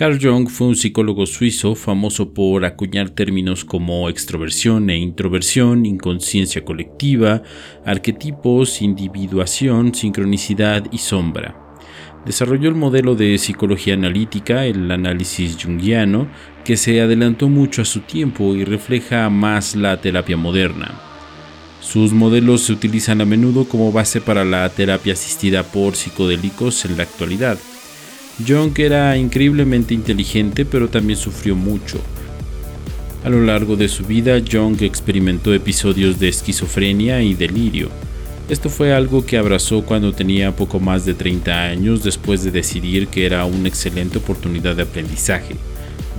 Carl Jung fue un psicólogo suizo famoso por acuñar términos como extroversión e introversión, inconsciencia colectiva, arquetipos, individuación, sincronicidad y sombra. Desarrolló el modelo de psicología analítica, el análisis junguiano, que se adelantó mucho a su tiempo y refleja más la terapia moderna. Sus modelos se utilizan a menudo como base para la terapia asistida por psicodélicos en la actualidad. Jung era increíblemente inteligente, pero también sufrió mucho. A lo largo de su vida, Jung experimentó episodios de esquizofrenia y delirio. Esto fue algo que abrazó cuando tenía poco más de 30 años después de decidir que era una excelente oportunidad de aprendizaje.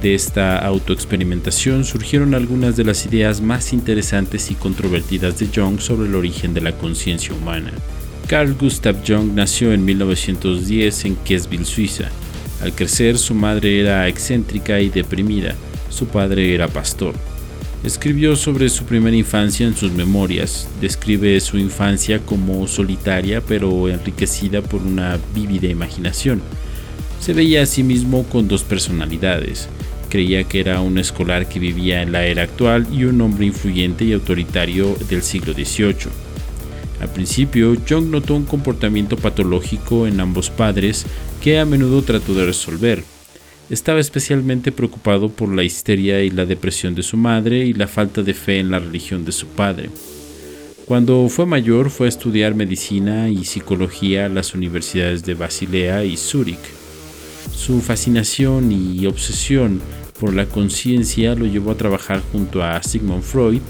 De esta autoexperimentación surgieron algunas de las ideas más interesantes y controvertidas de Jung sobre el origen de la conciencia humana. Carl Gustav Jung nació en 1910 en Kiesville, Suiza. Al crecer, su madre era excéntrica y deprimida, su padre era pastor. Escribió sobre su primera infancia en sus memorias, describe su infancia como solitaria pero enriquecida por una vívida imaginación. Se veía a sí mismo con dos personalidades, creía que era un escolar que vivía en la era actual y un hombre influyente y autoritario del siglo XVIII. Al principio, Jung notó un comportamiento patológico en ambos padres que a menudo trató de resolver. Estaba especialmente preocupado por la histeria y la depresión de su madre y la falta de fe en la religión de su padre. Cuando fue mayor fue a estudiar medicina y psicología a las universidades de Basilea y Zúrich. Su fascinación y obsesión por la conciencia lo llevó a trabajar junto a Sigmund Freud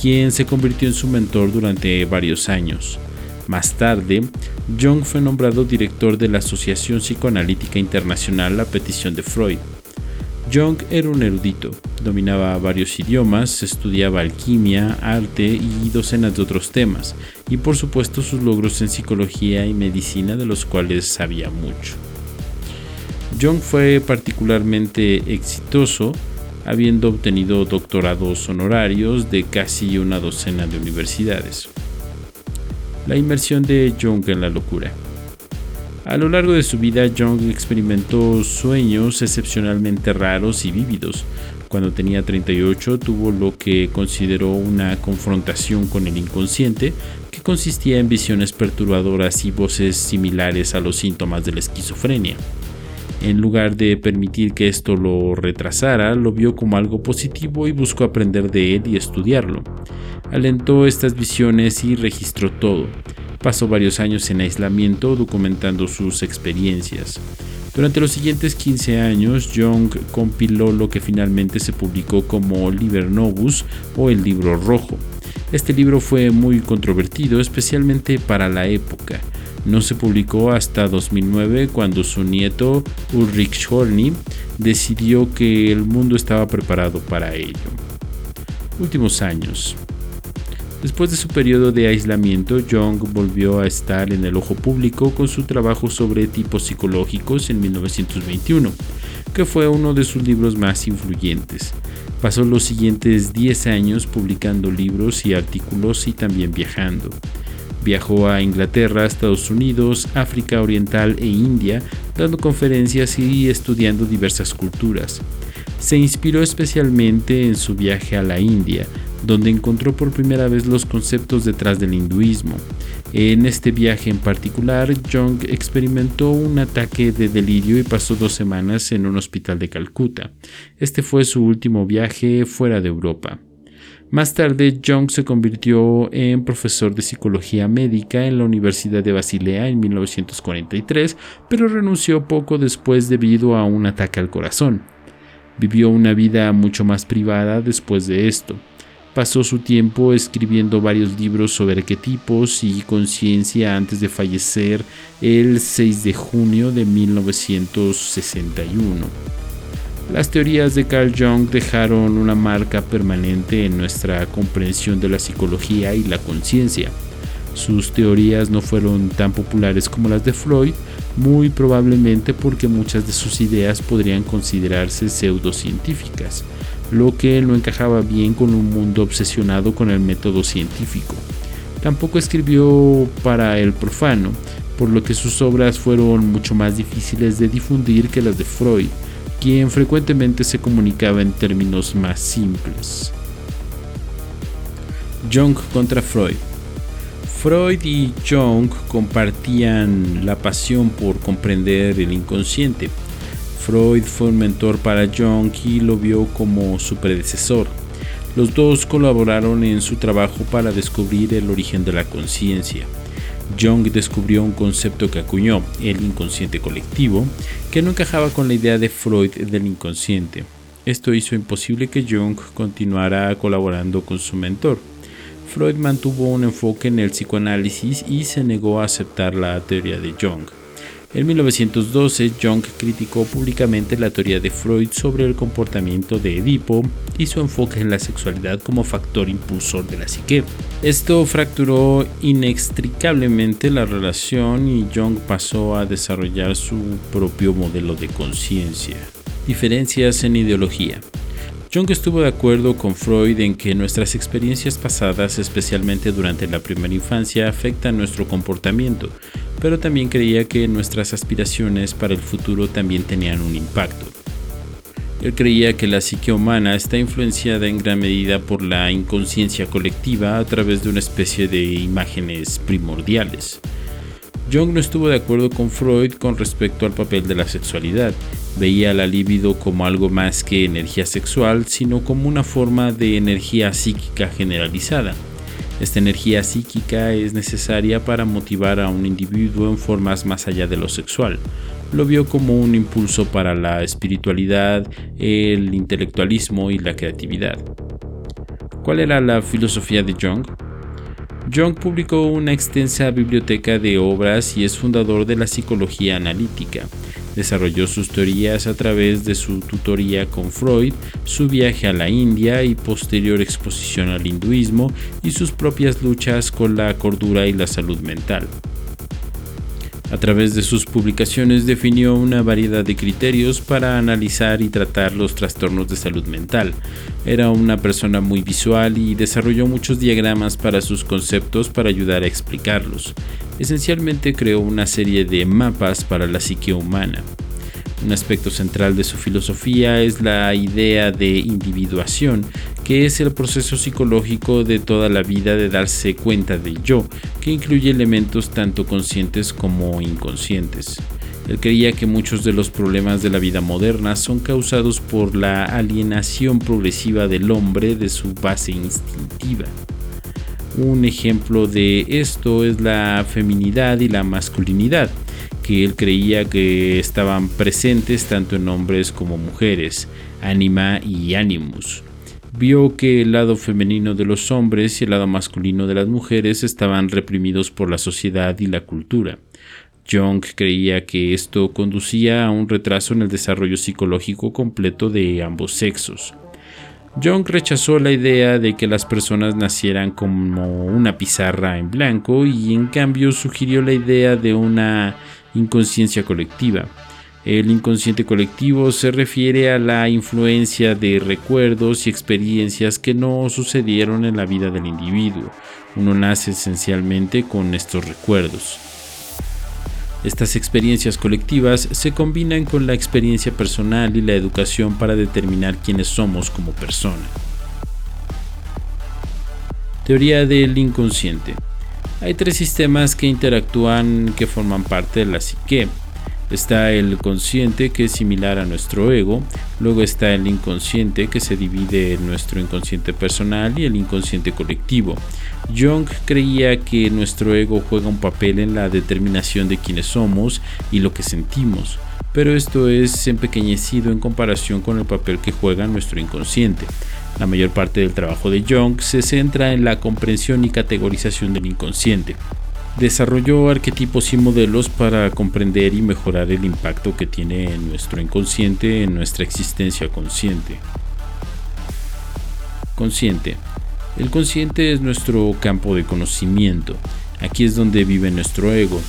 quien se convirtió en su mentor durante varios años. Más tarde, Jung fue nombrado director de la Asociación Psicoanalítica Internacional a petición de Freud. Jung era un erudito, dominaba varios idiomas, estudiaba alquimia, arte y docenas de otros temas, y por supuesto sus logros en psicología y medicina de los cuales sabía mucho. Jung fue particularmente exitoso habiendo obtenido doctorados honorarios de casi una docena de universidades. La inmersión de Jung en la locura. A lo largo de su vida, Jung experimentó sueños excepcionalmente raros y vívidos. Cuando tenía 38 tuvo lo que consideró una confrontación con el inconsciente, que consistía en visiones perturbadoras y voces similares a los síntomas de la esquizofrenia. En lugar de permitir que esto lo retrasara, lo vio como algo positivo y buscó aprender de él y estudiarlo. Alentó estas visiones y registró todo. Pasó varios años en aislamiento documentando sus experiencias. Durante los siguientes 15 años, Jung compiló lo que finalmente se publicó como Liber Novus o el libro rojo. Este libro fue muy controvertido, especialmente para la época no se publicó hasta 2009 cuando su nieto Ulrich Horny decidió que el mundo estaba preparado para ello. Últimos años. Después de su periodo de aislamiento, Jung volvió a estar en el ojo público con su trabajo sobre tipos psicológicos en 1921, que fue uno de sus libros más influyentes. Pasó los siguientes 10 años publicando libros y artículos y también viajando. Viajó a Inglaterra, Estados Unidos, África Oriental e India, dando conferencias y estudiando diversas culturas. Se inspiró especialmente en su viaje a la India, donde encontró por primera vez los conceptos detrás del hinduismo. En este viaje en particular, Jung experimentó un ataque de delirio y pasó dos semanas en un hospital de Calcuta. Este fue su último viaje fuera de Europa. Más tarde, Jung se convirtió en profesor de psicología médica en la Universidad de Basilea en 1943, pero renunció poco después debido a un ataque al corazón. Vivió una vida mucho más privada después de esto. Pasó su tiempo escribiendo varios libros sobre arquetipos y conciencia antes de fallecer el 6 de junio de 1961. Las teorías de Carl Jung dejaron una marca permanente en nuestra comprensión de la psicología y la conciencia. Sus teorías no fueron tan populares como las de Freud, muy probablemente porque muchas de sus ideas podrían considerarse pseudocientíficas, lo que no encajaba bien con un mundo obsesionado con el método científico. Tampoco escribió para el profano, por lo que sus obras fueron mucho más difíciles de difundir que las de Freud quien frecuentemente se comunicaba en términos más simples. Jung contra Freud. Freud y Jung compartían la pasión por comprender el inconsciente. Freud fue un mentor para Jung y lo vio como su predecesor. Los dos colaboraron en su trabajo para descubrir el origen de la conciencia. Jung descubrió un concepto que acuñó, el inconsciente colectivo, que no encajaba con la idea de Freud del inconsciente. Esto hizo imposible que Jung continuara colaborando con su mentor. Freud mantuvo un enfoque en el psicoanálisis y se negó a aceptar la teoría de Jung. En 1912, Jung criticó públicamente la teoría de Freud sobre el comportamiento de Edipo y su enfoque en la sexualidad como factor impulsor de la psique. Esto fracturó inextricablemente la relación y Jung pasó a desarrollar su propio modelo de conciencia. Diferencias en ideología. Jung estuvo de acuerdo con Freud en que nuestras experiencias pasadas, especialmente durante la primera infancia, afectan nuestro comportamiento, pero también creía que nuestras aspiraciones para el futuro también tenían un impacto. Él creía que la psique humana está influenciada en gran medida por la inconsciencia colectiva a través de una especie de imágenes primordiales. Jung no estuvo de acuerdo con Freud con respecto al papel de la sexualidad. Veía la libido como algo más que energía sexual, sino como una forma de energía psíquica generalizada. Esta energía psíquica es necesaria para motivar a un individuo en formas más allá de lo sexual. Lo vio como un impulso para la espiritualidad, el intelectualismo y la creatividad. ¿Cuál era la filosofía de Jung? Jung publicó una extensa biblioteca de obras y es fundador de la psicología analítica. Desarrolló sus teorías a través de su tutoría con Freud, su viaje a la India y posterior exposición al hinduismo y sus propias luchas con la cordura y la salud mental. A través de sus publicaciones definió una variedad de criterios para analizar y tratar los trastornos de salud mental. Era una persona muy visual y desarrolló muchos diagramas para sus conceptos para ayudar a explicarlos. Esencialmente creó una serie de mapas para la psique humana. Un aspecto central de su filosofía es la idea de individuación, que es el proceso psicológico de toda la vida de darse cuenta del yo, que incluye elementos tanto conscientes como inconscientes. Él creía que muchos de los problemas de la vida moderna son causados por la alienación progresiva del hombre de su base instintiva. Un ejemplo de esto es la feminidad y la masculinidad que él creía que estaban presentes tanto en hombres como mujeres, anima y animus. Vio que el lado femenino de los hombres y el lado masculino de las mujeres estaban reprimidos por la sociedad y la cultura. Jung creía que esto conducía a un retraso en el desarrollo psicológico completo de ambos sexos. Jung rechazó la idea de que las personas nacieran como una pizarra en blanco y en cambio sugirió la idea de una inconsciencia colectiva. El inconsciente colectivo se refiere a la influencia de recuerdos y experiencias que no sucedieron en la vida del individuo. Uno nace esencialmente con estos recuerdos. Estas experiencias colectivas se combinan con la experiencia personal y la educación para determinar quiénes somos como persona. Teoría del inconsciente. Hay tres sistemas que interactúan que forman parte de la psique. Está el consciente que es similar a nuestro ego, luego está el inconsciente que se divide en nuestro inconsciente personal y el inconsciente colectivo. Jung creía que nuestro ego juega un papel en la determinación de quiénes somos y lo que sentimos, pero esto es empequeñecido en comparación con el papel que juega nuestro inconsciente. La mayor parte del trabajo de Jung se centra en la comprensión y categorización del inconsciente. Desarrolló arquetipos y modelos para comprender y mejorar el impacto que tiene nuestro inconsciente en nuestra existencia consciente. Consciente. El consciente es nuestro campo de conocimiento. Aquí es donde vive nuestro ego.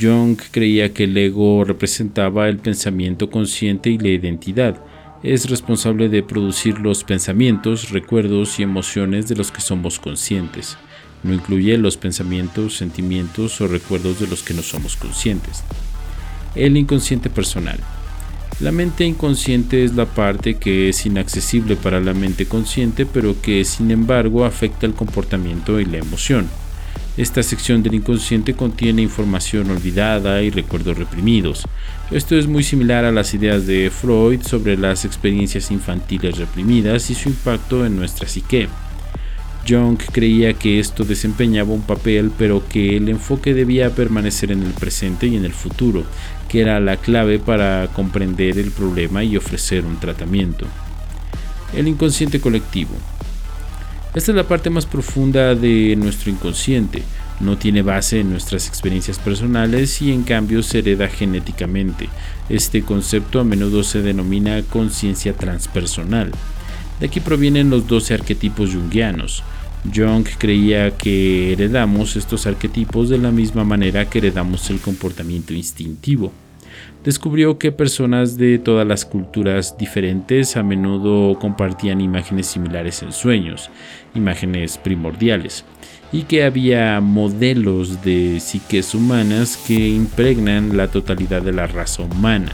Jung creía que el ego representaba el pensamiento consciente y la identidad es responsable de producir los pensamientos, recuerdos y emociones de los que somos conscientes. No incluye los pensamientos, sentimientos o recuerdos de los que no somos conscientes. El inconsciente personal. La mente inconsciente es la parte que es inaccesible para la mente consciente, pero que sin embargo afecta el comportamiento y la emoción. Esta sección del inconsciente contiene información olvidada y recuerdos reprimidos. Esto es muy similar a las ideas de Freud sobre las experiencias infantiles reprimidas y su impacto en nuestra psique. Jung creía que esto desempeñaba un papel, pero que el enfoque debía permanecer en el presente y en el futuro, que era la clave para comprender el problema y ofrecer un tratamiento. El inconsciente colectivo. Esta es la parte más profunda de nuestro inconsciente. No tiene base en nuestras experiencias personales y en cambio se hereda genéticamente. Este concepto a menudo se denomina conciencia transpersonal. De aquí provienen los 12 arquetipos junguianos. Jung creía que heredamos estos arquetipos de la misma manera que heredamos el comportamiento instintivo. Descubrió que personas de todas las culturas diferentes a menudo compartían imágenes similares en sueños, imágenes primordiales, y que había modelos de psiques humanas que impregnan la totalidad de la raza humana.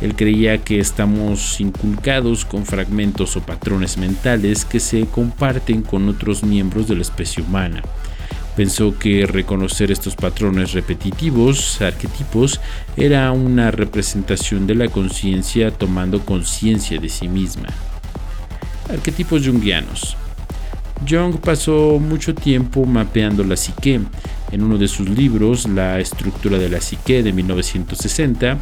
Él creía que estamos inculcados con fragmentos o patrones mentales que se comparten con otros miembros de la especie humana. Pensó que reconocer estos patrones repetitivos, arquetipos, era una representación de la conciencia tomando conciencia de sí misma. Arquetipos junguianos. Jung pasó mucho tiempo mapeando la psique. En uno de sus libros, La estructura de la psique de 1960,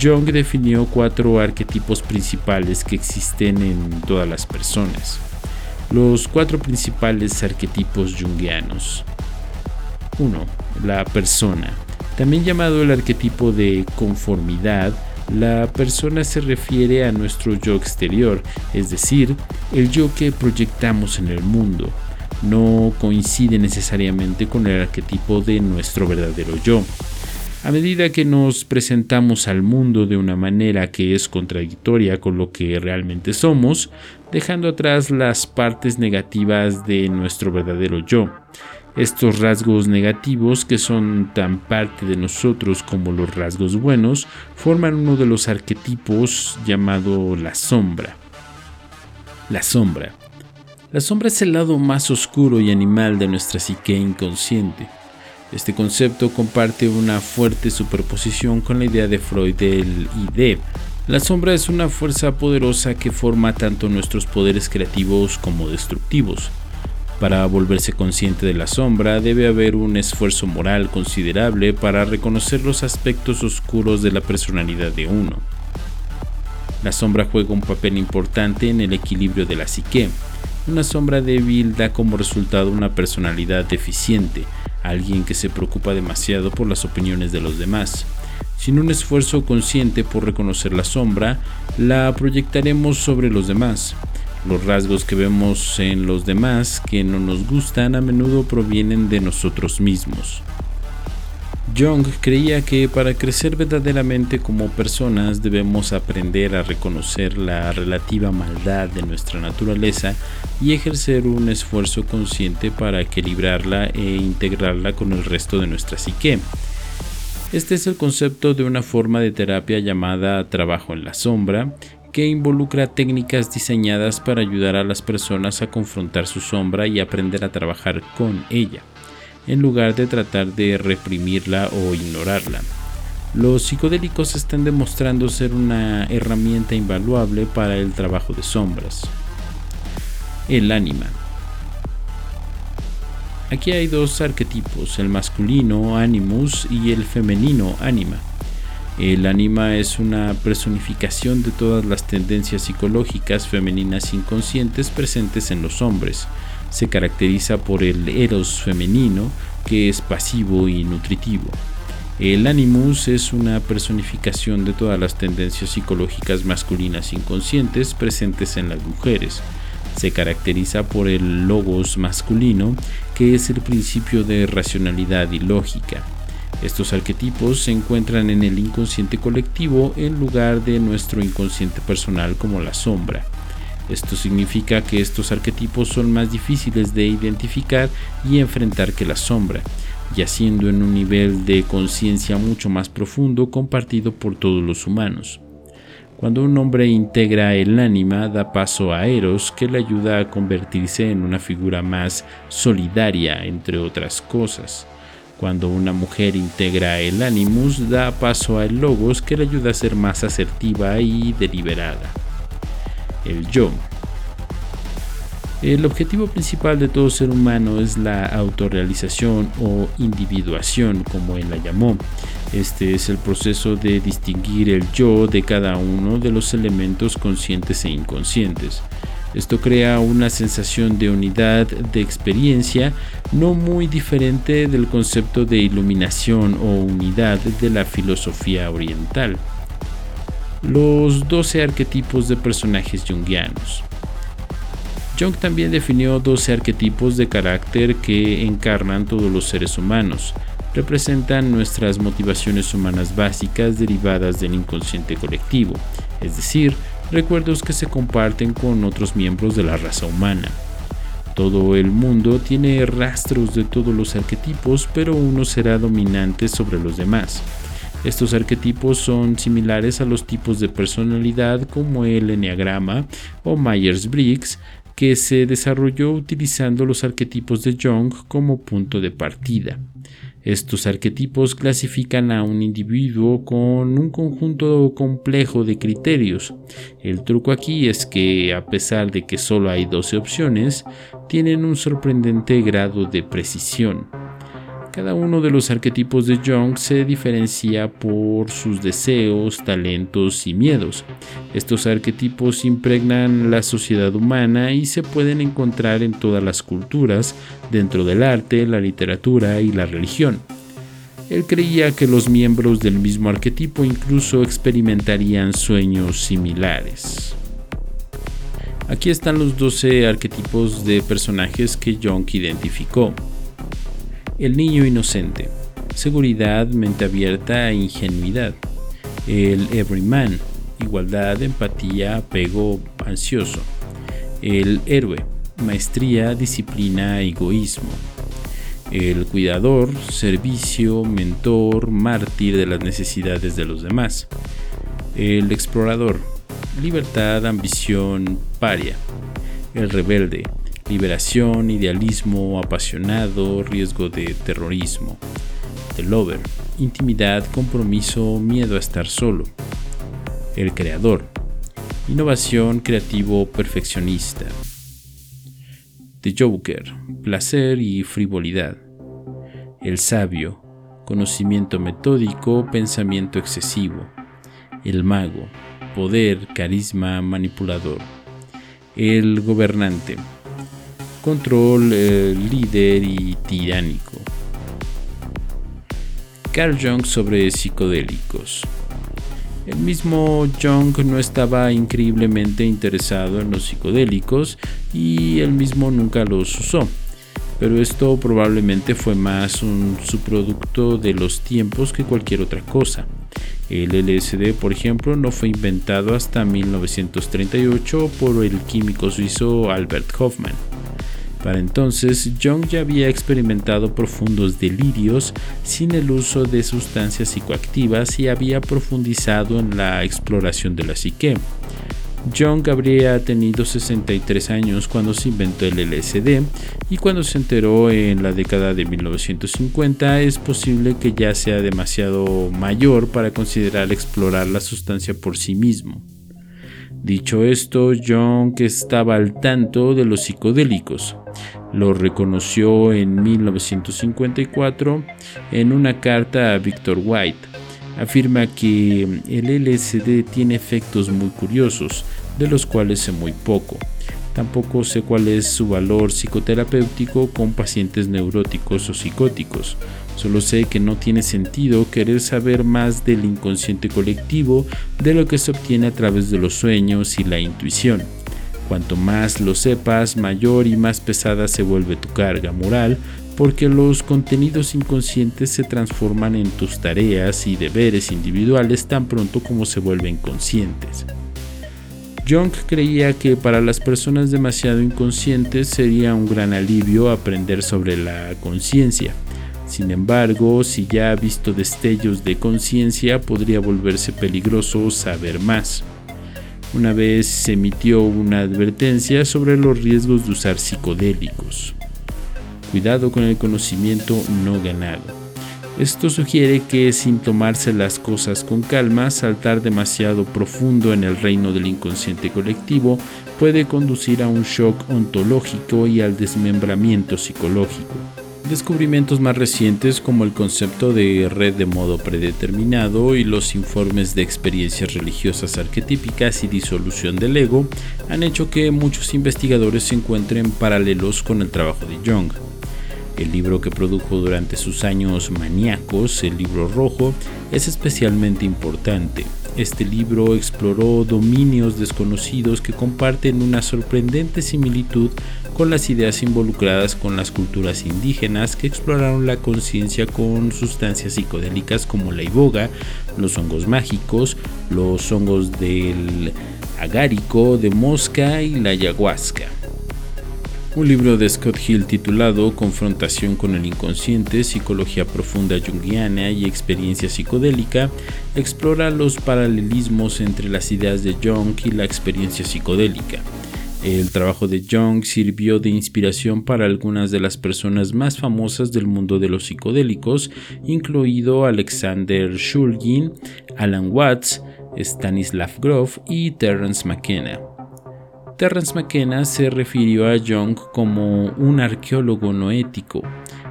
Jung definió cuatro arquetipos principales que existen en todas las personas. Los cuatro principales arquetipos junguianos. 1. La persona. También llamado el arquetipo de conformidad, la persona se refiere a nuestro yo exterior, es decir, el yo que proyectamos en el mundo. No coincide necesariamente con el arquetipo de nuestro verdadero yo. A medida que nos presentamos al mundo de una manera que es contradictoria con lo que realmente somos, dejando atrás las partes negativas de nuestro verdadero yo. Estos rasgos negativos, que son tan parte de nosotros como los rasgos buenos, forman uno de los arquetipos llamado la sombra. La sombra. La sombra es el lado más oscuro y animal de nuestra psique inconsciente. Este concepto comparte una fuerte superposición con la idea de Freud del ID. La sombra es una fuerza poderosa que forma tanto nuestros poderes creativos como destructivos. Para volverse consciente de la sombra debe haber un esfuerzo moral considerable para reconocer los aspectos oscuros de la personalidad de uno. La sombra juega un papel importante en el equilibrio de la psique. Una sombra débil da como resultado una personalidad deficiente, alguien que se preocupa demasiado por las opiniones de los demás. Sin un esfuerzo consciente por reconocer la sombra, la proyectaremos sobre los demás. Los rasgos que vemos en los demás que no nos gustan a menudo provienen de nosotros mismos. Jung creía que para crecer verdaderamente como personas debemos aprender a reconocer la relativa maldad de nuestra naturaleza y ejercer un esfuerzo consciente para equilibrarla e integrarla con el resto de nuestra psique. Este es el concepto de una forma de terapia llamada trabajo en la sombra que involucra técnicas diseñadas para ayudar a las personas a confrontar su sombra y aprender a trabajar con ella, en lugar de tratar de reprimirla o ignorarla. Los psicodélicos están demostrando ser una herramienta invaluable para el trabajo de sombras. El ánima. Aquí hay dos arquetipos, el masculino animus y el femenino anima. El anima es una personificación de todas las tendencias psicológicas femeninas inconscientes presentes en los hombres. Se caracteriza por el eros femenino, que es pasivo y nutritivo. El animus es una personificación de todas las tendencias psicológicas masculinas inconscientes presentes en las mujeres. Se caracteriza por el logos masculino, que es el principio de racionalidad y lógica. Estos arquetipos se encuentran en el inconsciente colectivo en lugar de nuestro inconsciente personal como la sombra. Esto significa que estos arquetipos son más difíciles de identificar y enfrentar que la sombra, yaciendo en un nivel de conciencia mucho más profundo compartido por todos los humanos. Cuando un hombre integra el ánima, da paso a Eros, que le ayuda a convertirse en una figura más solidaria, entre otras cosas. Cuando una mujer integra el Animus, da paso al Logos que le ayuda a ser más asertiva y deliberada. El yo. El objetivo principal de todo ser humano es la autorrealización o individuación, como él la llamó. Este es el proceso de distinguir el yo de cada uno de los elementos conscientes e inconscientes. Esto crea una sensación de unidad de experiencia no muy diferente del concepto de iluminación o unidad de la filosofía oriental. Los 12 arquetipos de personajes jungianos. Jung también definió 12 arquetipos de carácter que encarnan todos los seres humanos. Representan nuestras motivaciones humanas básicas derivadas del inconsciente colectivo, es decir, recuerdos que se comparten con otros miembros de la raza humana. Todo el mundo tiene rastros de todos los arquetipos, pero uno será dominante sobre los demás. Estos arquetipos son similares a los tipos de personalidad como el Enneagrama o Myers-Briggs, que se desarrolló utilizando los arquetipos de Jung como punto de partida. Estos arquetipos clasifican a un individuo con un conjunto complejo de criterios. El truco aquí es que, a pesar de que solo hay 12 opciones, tienen un sorprendente grado de precisión. Cada uno de los arquetipos de Jung se diferencia por sus deseos, talentos y miedos. Estos arquetipos impregnan la sociedad humana y se pueden encontrar en todas las culturas, dentro del arte, la literatura y la religión. Él creía que los miembros del mismo arquetipo incluso experimentarían sueños similares. Aquí están los 12 arquetipos de personajes que Jung identificó. El niño inocente. Seguridad, mente abierta e ingenuidad. El everyman. Igualdad, empatía, apego, ansioso. El héroe. Maestría, disciplina, egoísmo. El cuidador, servicio, mentor, mártir de las necesidades de los demás. El explorador, libertad, ambición, paria. El rebelde, liberación, idealismo apasionado, riesgo de terrorismo. The Lover, intimidad, compromiso, miedo a estar solo. El creador, innovación, creativo, perfeccionista. The Joker, placer y frivolidad. El sabio, conocimiento metódico, pensamiento excesivo. El mago, poder, carisma, manipulador. El gobernante, control, eh, líder y tiránico. Carl Jung sobre psicodélicos. El mismo Jung no estaba increíblemente interesado en los psicodélicos y él mismo nunca los usó, pero esto probablemente fue más un subproducto de los tiempos que cualquier otra cosa. El LSD, por ejemplo, no fue inventado hasta 1938 por el químico suizo Albert Hoffman. Para entonces, Jung ya había experimentado profundos delirios sin el uso de sustancias psicoactivas y había profundizado en la exploración de la psique. Jung habría tenido 63 años cuando se inventó el LSD y cuando se enteró en la década de 1950 es posible que ya sea demasiado mayor para considerar explorar la sustancia por sí mismo. Dicho esto, Jung estaba al tanto de los psicodélicos. Lo reconoció en 1954 en una carta a Victor White. Afirma que el LSD tiene efectos muy curiosos, de los cuales sé muy poco. Tampoco sé cuál es su valor psicoterapéutico con pacientes neuróticos o psicóticos. Solo sé que no tiene sentido querer saber más del inconsciente colectivo de lo que se obtiene a través de los sueños y la intuición. Cuanto más lo sepas, mayor y más pesada se vuelve tu carga moral, porque los contenidos inconscientes se transforman en tus tareas y deberes individuales tan pronto como se vuelven conscientes. Jung creía que para las personas demasiado inconscientes sería un gran alivio aprender sobre la conciencia. Sin embargo, si ya ha visto destellos de conciencia, podría volverse peligroso saber más. una vez se emitió una advertencia sobre los riesgos de usar psicodélicos. Cuidado con el conocimiento no ganado. Esto sugiere que sin tomarse las cosas con calma, saltar demasiado profundo en el reino del inconsciente colectivo puede conducir a un shock ontológico y al desmembramiento psicológico. Descubrimientos más recientes como el concepto de red de modo predeterminado y los informes de experiencias religiosas arquetípicas y disolución del ego han hecho que muchos investigadores se encuentren paralelos con el trabajo de Jung. El libro que produjo durante sus años maníacos, el libro rojo, es especialmente importante. Este libro exploró dominios desconocidos que comparten una sorprendente similitud con las ideas involucradas con las culturas indígenas que exploraron la conciencia con sustancias psicodélicas como la iboga, los hongos mágicos, los hongos del agárico, de mosca y la ayahuasca. Un libro de Scott Hill titulado Confrontación con el inconsciente, Psicología Profunda Jungiana y Experiencia Psicodélica explora los paralelismos entre las ideas de Jung y la experiencia psicodélica. El trabajo de Jung sirvió de inspiración para algunas de las personas más famosas del mundo de los psicodélicos, incluido Alexander Shulgin, Alan Watts, Stanislav Grof y Terence McKenna. Terence McKenna se refirió a Jung como un arqueólogo no ético,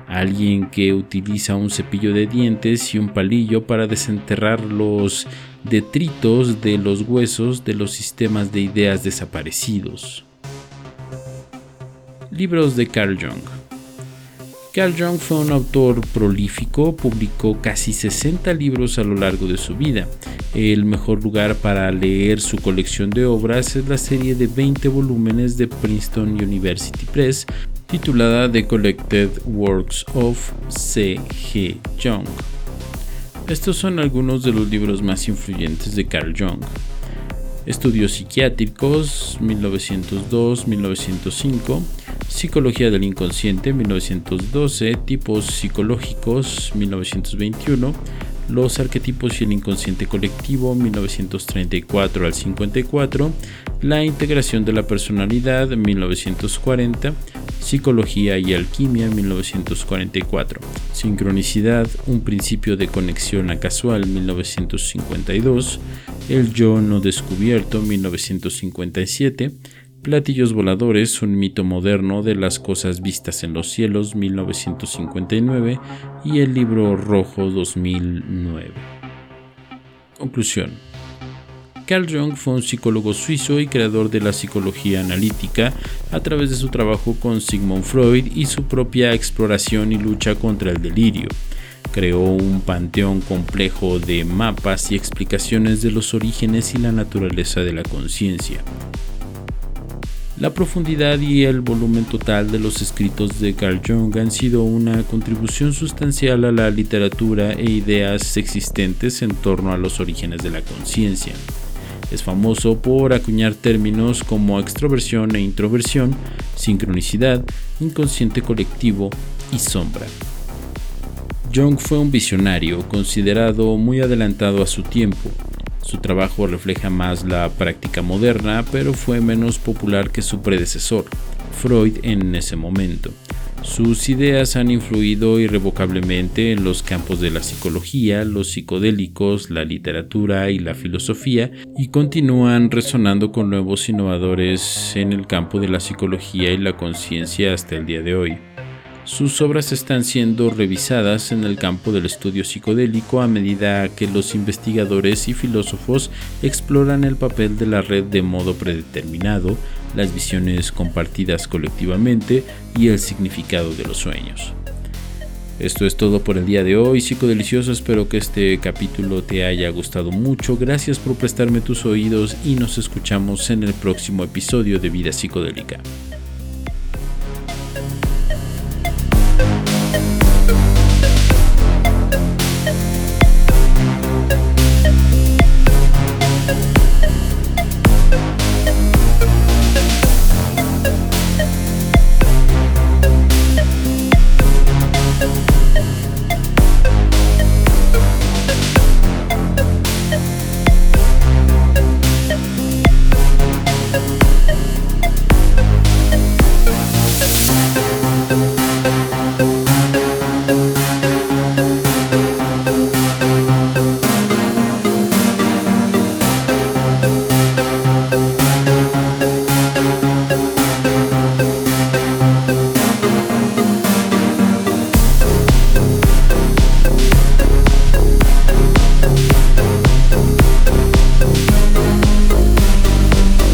alguien que utiliza un cepillo de dientes y un palillo para desenterrar los detritos de los huesos de los sistemas de ideas desaparecidos. Libros de Carl Jung Carl Jung fue un autor prolífico, publicó casi 60 libros a lo largo de su vida. El mejor lugar para leer su colección de obras es la serie de 20 volúmenes de Princeton University Press titulada The Collected Works of C. G. Jung. Estos son algunos de los libros más influyentes de Carl Jung. Estudios psiquiátricos 1902-1905 Psicología del Inconsciente 1912, Tipos Psicológicos 1921, Los Arquetipos y el Inconsciente Colectivo 1934 al 54, La Integración de la Personalidad 1940, Psicología y Alquimia 1944, Sincronicidad, un principio de conexión a casual 1952, El yo no descubierto 1957, Platillos voladores, un mito moderno de las cosas vistas en los cielos 1959 y el libro rojo 2009. Conclusión. Carl Jung fue un psicólogo suizo y creador de la psicología analítica a través de su trabajo con Sigmund Freud y su propia exploración y lucha contra el delirio. Creó un panteón complejo de mapas y explicaciones de los orígenes y la naturaleza de la conciencia. La profundidad y el volumen total de los escritos de Carl Jung han sido una contribución sustancial a la literatura e ideas existentes en torno a los orígenes de la conciencia. Es famoso por acuñar términos como extroversión e introversión, sincronicidad, inconsciente colectivo y sombra. Jung fue un visionario considerado muy adelantado a su tiempo, su trabajo refleja más la práctica moderna, pero fue menos popular que su predecesor, Freud, en ese momento. Sus ideas han influido irrevocablemente en los campos de la psicología, los psicodélicos, la literatura y la filosofía y continúan resonando con nuevos innovadores en el campo de la psicología y la conciencia hasta el día de hoy. Sus obras están siendo revisadas en el campo del estudio psicodélico a medida que los investigadores y filósofos exploran el papel de la red de modo predeterminado, las visiones compartidas colectivamente y el significado de los sueños. Esto es todo por el día de hoy, psicodelicioso, espero que este capítulo te haya gustado mucho, gracias por prestarme tus oídos y nos escuchamos en el próximo episodio de Vida Psicodélica.